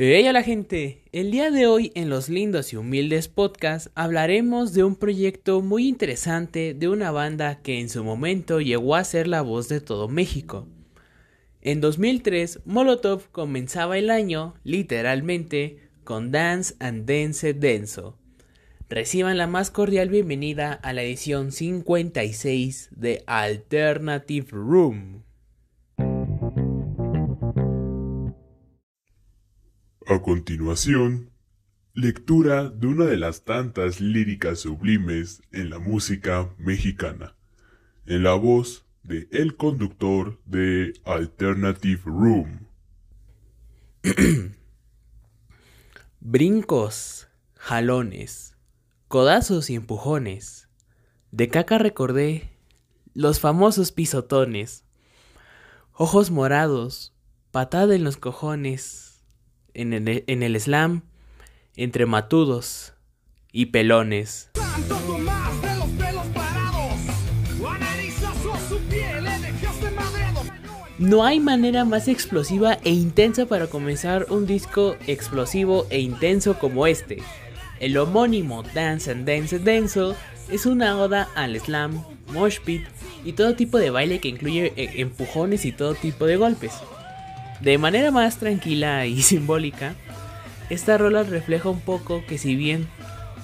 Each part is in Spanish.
Hey hola gente, el día de hoy en los lindos y humildes podcasts hablaremos de un proyecto muy interesante de una banda que en su momento llegó a ser la voz de todo México. En 2003, Molotov comenzaba el año, literalmente, con Dance and Dance Denso. Reciban la más cordial bienvenida a la edición 56 de Alternative Room. A continuación, lectura de una de las tantas líricas sublimes en la música mexicana, en la voz de el conductor de Alternative Room. Brincos, jalones, codazos y empujones. De caca recordé los famosos pisotones. Ojos morados, patada en los cojones en el, en el slam entre matudos y pelones. No hay manera más explosiva e intensa para comenzar un disco explosivo e intenso como este. El homónimo Dance and Dance Denso es una oda al slam, mosh pit y todo tipo de baile que incluye eh, empujones y todo tipo de golpes. De manera más tranquila y simbólica, esta rola refleja un poco que si bien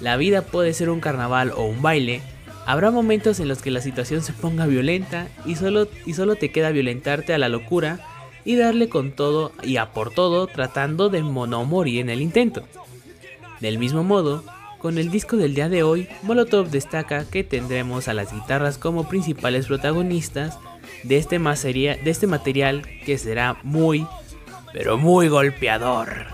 la vida puede ser un carnaval o un baile, habrá momentos en los que la situación se ponga violenta y solo, y solo te queda violentarte a la locura y darle con todo y a por todo tratando de no morir en el intento. Del mismo modo, con el disco del día de hoy, Molotov destaca que tendremos a las guitarras como principales protagonistas de este, de este material que será muy, pero muy golpeador.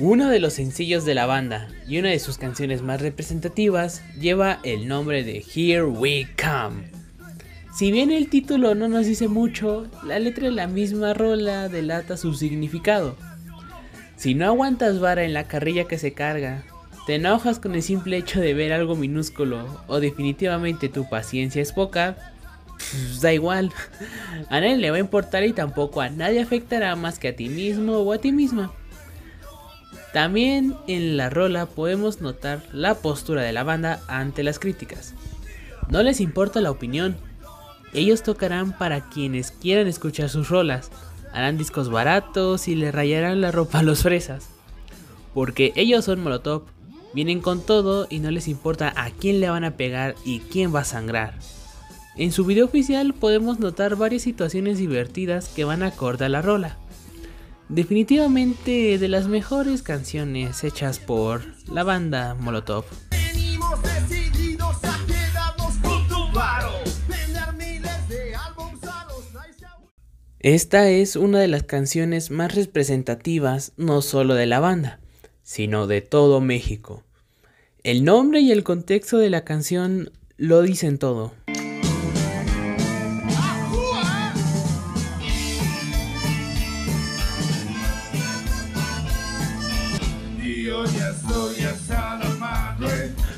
Uno de los sencillos de la banda y una de sus canciones más representativas lleva el nombre de Here We Come. Si bien el título no nos dice mucho, la letra de la misma rola delata su significado. Si no aguantas vara en la carrilla que se carga, te enojas con el simple hecho de ver algo minúsculo o definitivamente tu paciencia es poca, pues da igual. A nadie le va a importar y tampoco a nadie afectará más que a ti mismo o a ti misma. También en la rola podemos notar la postura de la banda ante las críticas. No les importa la opinión. Ellos tocarán para quienes quieran escuchar sus rolas, harán discos baratos y le rayarán la ropa a los fresas. Porque ellos son Molotov, vienen con todo y no les importa a quién le van a pegar y quién va a sangrar. En su video oficial podemos notar varias situaciones divertidas que van acorde a la rola. Definitivamente de las mejores canciones hechas por la banda Molotov. Esta es una de las canciones más representativas no solo de la banda, sino de todo México. El nombre y el contexto de la canción lo dicen todo.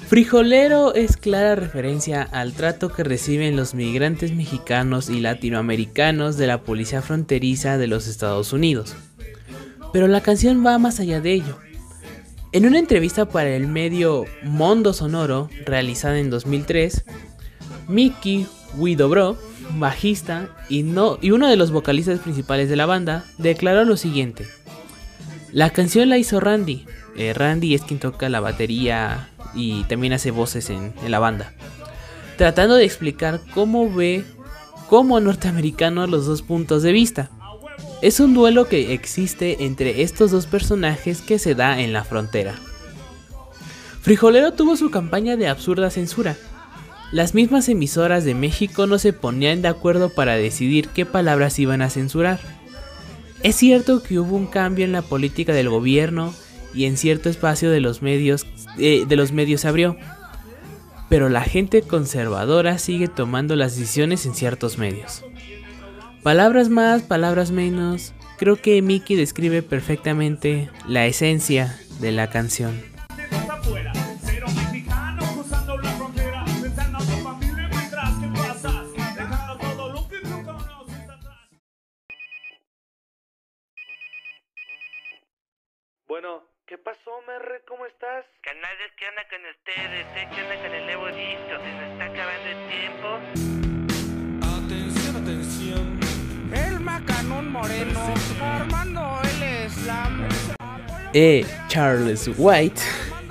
Frijolero es clara referencia al trato que reciben los migrantes mexicanos y latinoamericanos de la policía fronteriza de los Estados Unidos. Pero la canción va más allá de ello. En una entrevista para el medio Mondo Sonoro, realizada en 2003, Mickey Widobro, bajista y, no, y uno de los vocalistas principales de la banda, declaró lo siguiente. La canción la hizo Randy. Eh, Randy es quien toca la batería y también hace voces en, la banda. Tratando de explicar cómo ve como norteamericano los dos puntos de vista. Es un duelo que existe entre estos dos personajes que se da en la frontera. Frijolero tuvo su campaña de absurda censura. Las mismas emisoras de México no se ponían de acuerdo para decidir qué palabras iban a censurar. Es cierto que hubo un cambio en la política del gobierno y en cierto espacio de los medios, eh, de los medios se abrió. pero la gente conservadora sigue tomando las decisiones en ciertos medios. Palabras más, palabras menos, creo que Mickey describe perfectamente la esencia de la canción. Ustedes? ¿Eh? ¿Qué onda con el nuevo disco? Se nos está acabando el tiempo. Atención, atención. El macanón moreno, Armando el slam. Eh, Charles White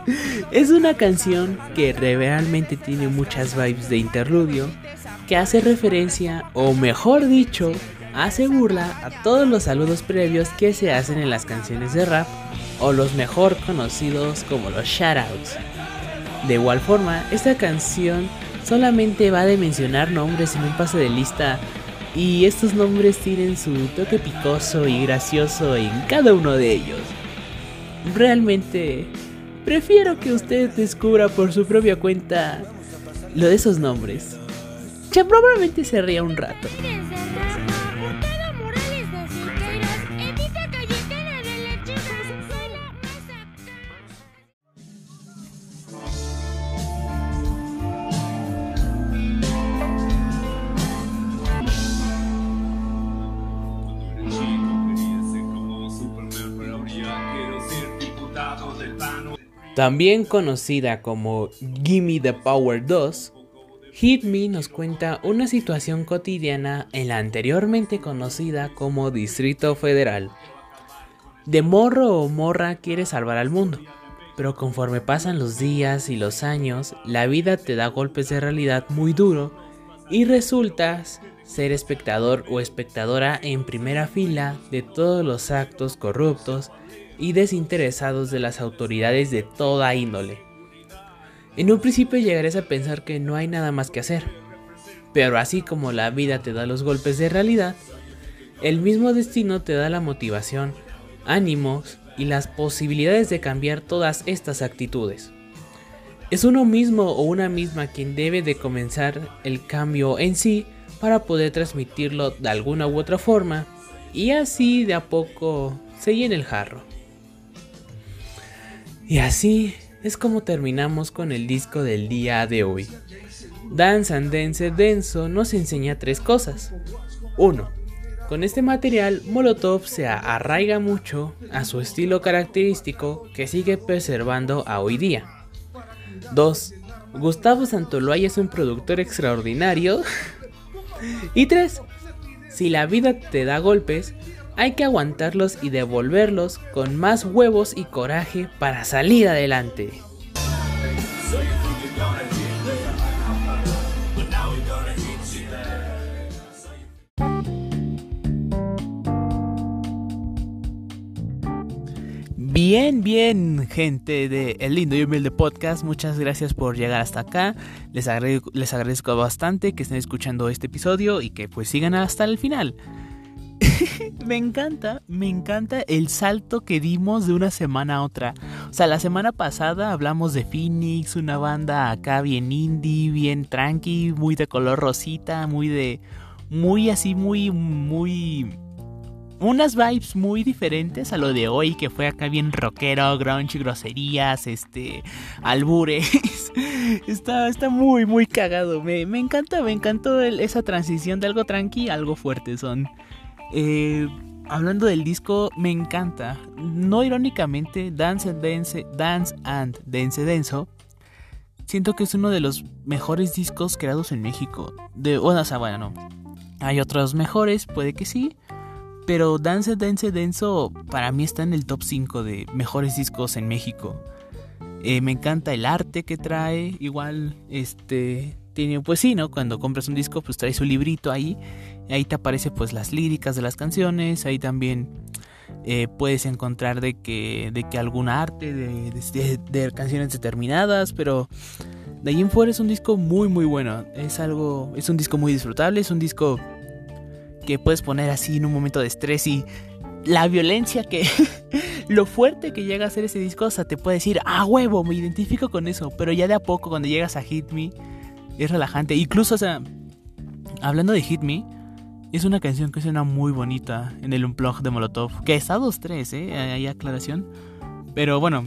es una canción que realmente tiene muchas vibes de interludio, que hace referencia, o mejor dicho, hace burla a todos los saludos previos que se hacen en las canciones de rap o los mejor conocidos como los shoutouts. De igual forma, esta canción solamente va de mencionar nombres en un pase de lista y estos nombres tienen su toque picoso y gracioso en cada uno de ellos. Realmente prefiero que usted descubra por su propia cuenta lo de esos nombres. Que probablemente se ría un rato. También conocida como Gimme the Power 2, Hit Me nos cuenta una situación cotidiana en la anteriormente conocida como Distrito Federal. De morro o morra quiere salvar al mundo, pero conforme pasan los días y los años, la vida te da golpes de realidad muy duro y resultas ser espectador o espectadora en primera fila de todos los actos corruptos y desinteresados de las autoridades de toda índole. En un principio llegarás a pensar que no hay nada más que hacer, pero así como la vida te da los golpes de realidad, el mismo destino te da la motivación, ánimos y las posibilidades de cambiar todas estas actitudes. Es uno mismo o una misma quien debe de comenzar el cambio en sí para poder transmitirlo de alguna u otra forma y así de a poco se llena el jarro. Y así es como terminamos con el disco del día de hoy. Dance and Dance Denso nos enseña tres cosas. 1. Con este material, Molotov se arraiga mucho a su estilo característico que sigue preservando a hoy día. 2. Gustavo Santoloy es un productor extraordinario. y 3. Si la vida te da golpes, hay que aguantarlos y devolverlos con más huevos y coraje para salir adelante. Bien, bien, gente de El Lindo y Humilde Podcast, muchas gracias por llegar hasta acá. Les agradezco, les agradezco bastante que estén escuchando este episodio y que pues sigan hasta el final. me encanta, me encanta el salto que dimos de una semana a otra. O sea, la semana pasada hablamos de Phoenix, una banda acá bien indie, bien tranqui, muy de color rosita, muy de. Muy así, muy, muy. Unas vibes muy diferentes a lo de hoy, que fue acá bien rockero, grunge, groserías, este. albures. está, está muy, muy cagado. Me, me encanta, me encantó esa transición de algo tranqui a algo fuerte. Son eh, hablando del disco, me encanta. No irónicamente, Dance and Dance, Dance and Dance Denso. Siento que es uno de los mejores discos creados en México. De, bueno, o no. Hay otros mejores, puede que sí. Pero Dance Dance Denso para mí está en el top 5 de mejores discos en México. Eh, me encanta el arte que trae. Igual, este. Tiene, pues sí, ¿no? Cuando compras un disco, pues trae su librito ahí. Ahí te aparece pues las líricas de las canciones, ahí también eh, puedes encontrar de que, de que algún arte de, de, canciones determinadas, pero de ahí en fuera es un disco muy muy bueno, es algo, es un disco muy disfrutable, es un disco que puedes poner así en un momento de estrés y la violencia que... lo fuerte que llega a ser ese disco, o sea, te puede decir, ah, huevo, me identifico con eso. Pero ya de a poco, cuando llegas a Hit Me, es relajante. Incluso, o sea, hablando de Hit Me, es una canción que suena muy bonita en el Unplug de Molotov. Que está 2-3, ¿eh? Hay aclaración. Pero bueno,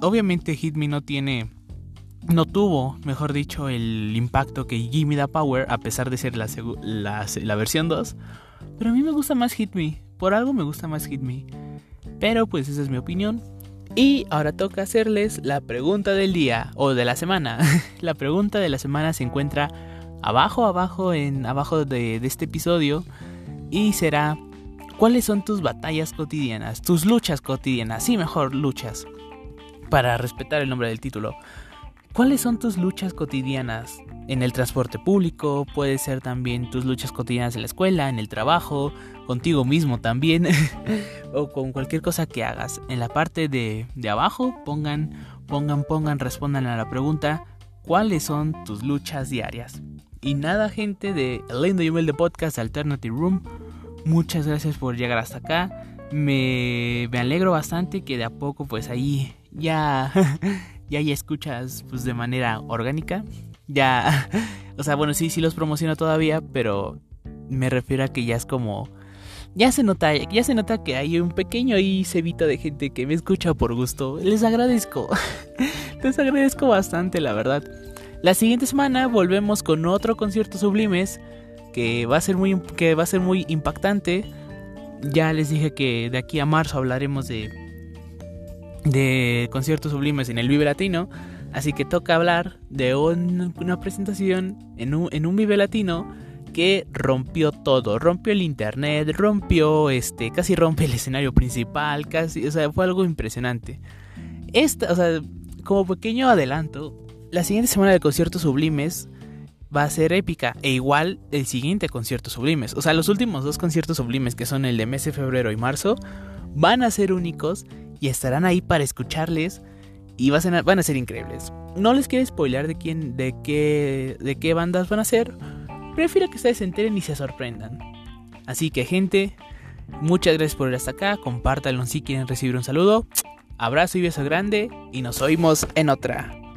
obviamente Hit Me no tiene no tuvo, mejor dicho, el impacto que Gimme the Power, a pesar de ser la, la, versión 2. Pero a mí me gusta más Hit Me. Por algo me gusta más Hit Me. Pero pues esa es mi opinión. Y ahora toca hacerles la pregunta del día o de la semana. la pregunta de la semana se encuentra abajo, abajo, en abajo de, de este episodio. Y será, ¿cuáles son tus batallas cotidianas? Tus luchas cotidianas. Sí, mejor luchas. Para respetar el nombre del título. ¿Cuáles son tus luchas cotidianas? En el transporte público, puede ser también tus luchas cotidianas en la escuela, en el trabajo, contigo mismo también, o con cualquier cosa que hagas. En la parte de, de abajo, pongan, pongan, pongan, respondan a la pregunta, ¿cuáles son tus luchas diarias? Y nada, gente de Lindo y Humilde Podcast Alternative Room, muchas gracias por llegar hasta acá. Me, me alegro bastante que de a poco, pues ahí ya ya escuchas pues de manera orgánica. Ya, o sea, bueno, sí, sí los promociono todavía, pero me refiero a que ya es como ya se nota, ya se nota que hay un pequeño ahí cebito de gente que me escucha por gusto. Les agradezco. Les agradezco bastante, la verdad. La siguiente semana volvemos con otro concierto sublimes que va a ser muy que va a ser muy impactante. Ya les dije que de aquí a marzo hablaremos de de conciertos sublimes en el Vive Latino. Así que toca hablar de una presentación en un, en un Vive Latino que rompió todo, rompió el internet, rompió este, casi rompe el escenario principal, casi, o sea, fue algo impresionante. Esta, o sea, como pequeño adelanto, la siguiente semana de conciertos sublimes va a ser épica e igual el siguiente concierto sublimes, o sea, los últimos dos conciertos sublimes que son el de mes de febrero y marzo van a ser únicos y estarán ahí para escucharles y van a, ser increíbles. No les quiero spoiler de quién, de qué, de qué bandas van a ser. Prefiero que ustedes se enteren y se sorprendan. Así que gente, muchas gracias por ir hasta acá. Compártanlo si quieren recibir un saludo. Abrazo y beso grande y nos oímos en otra.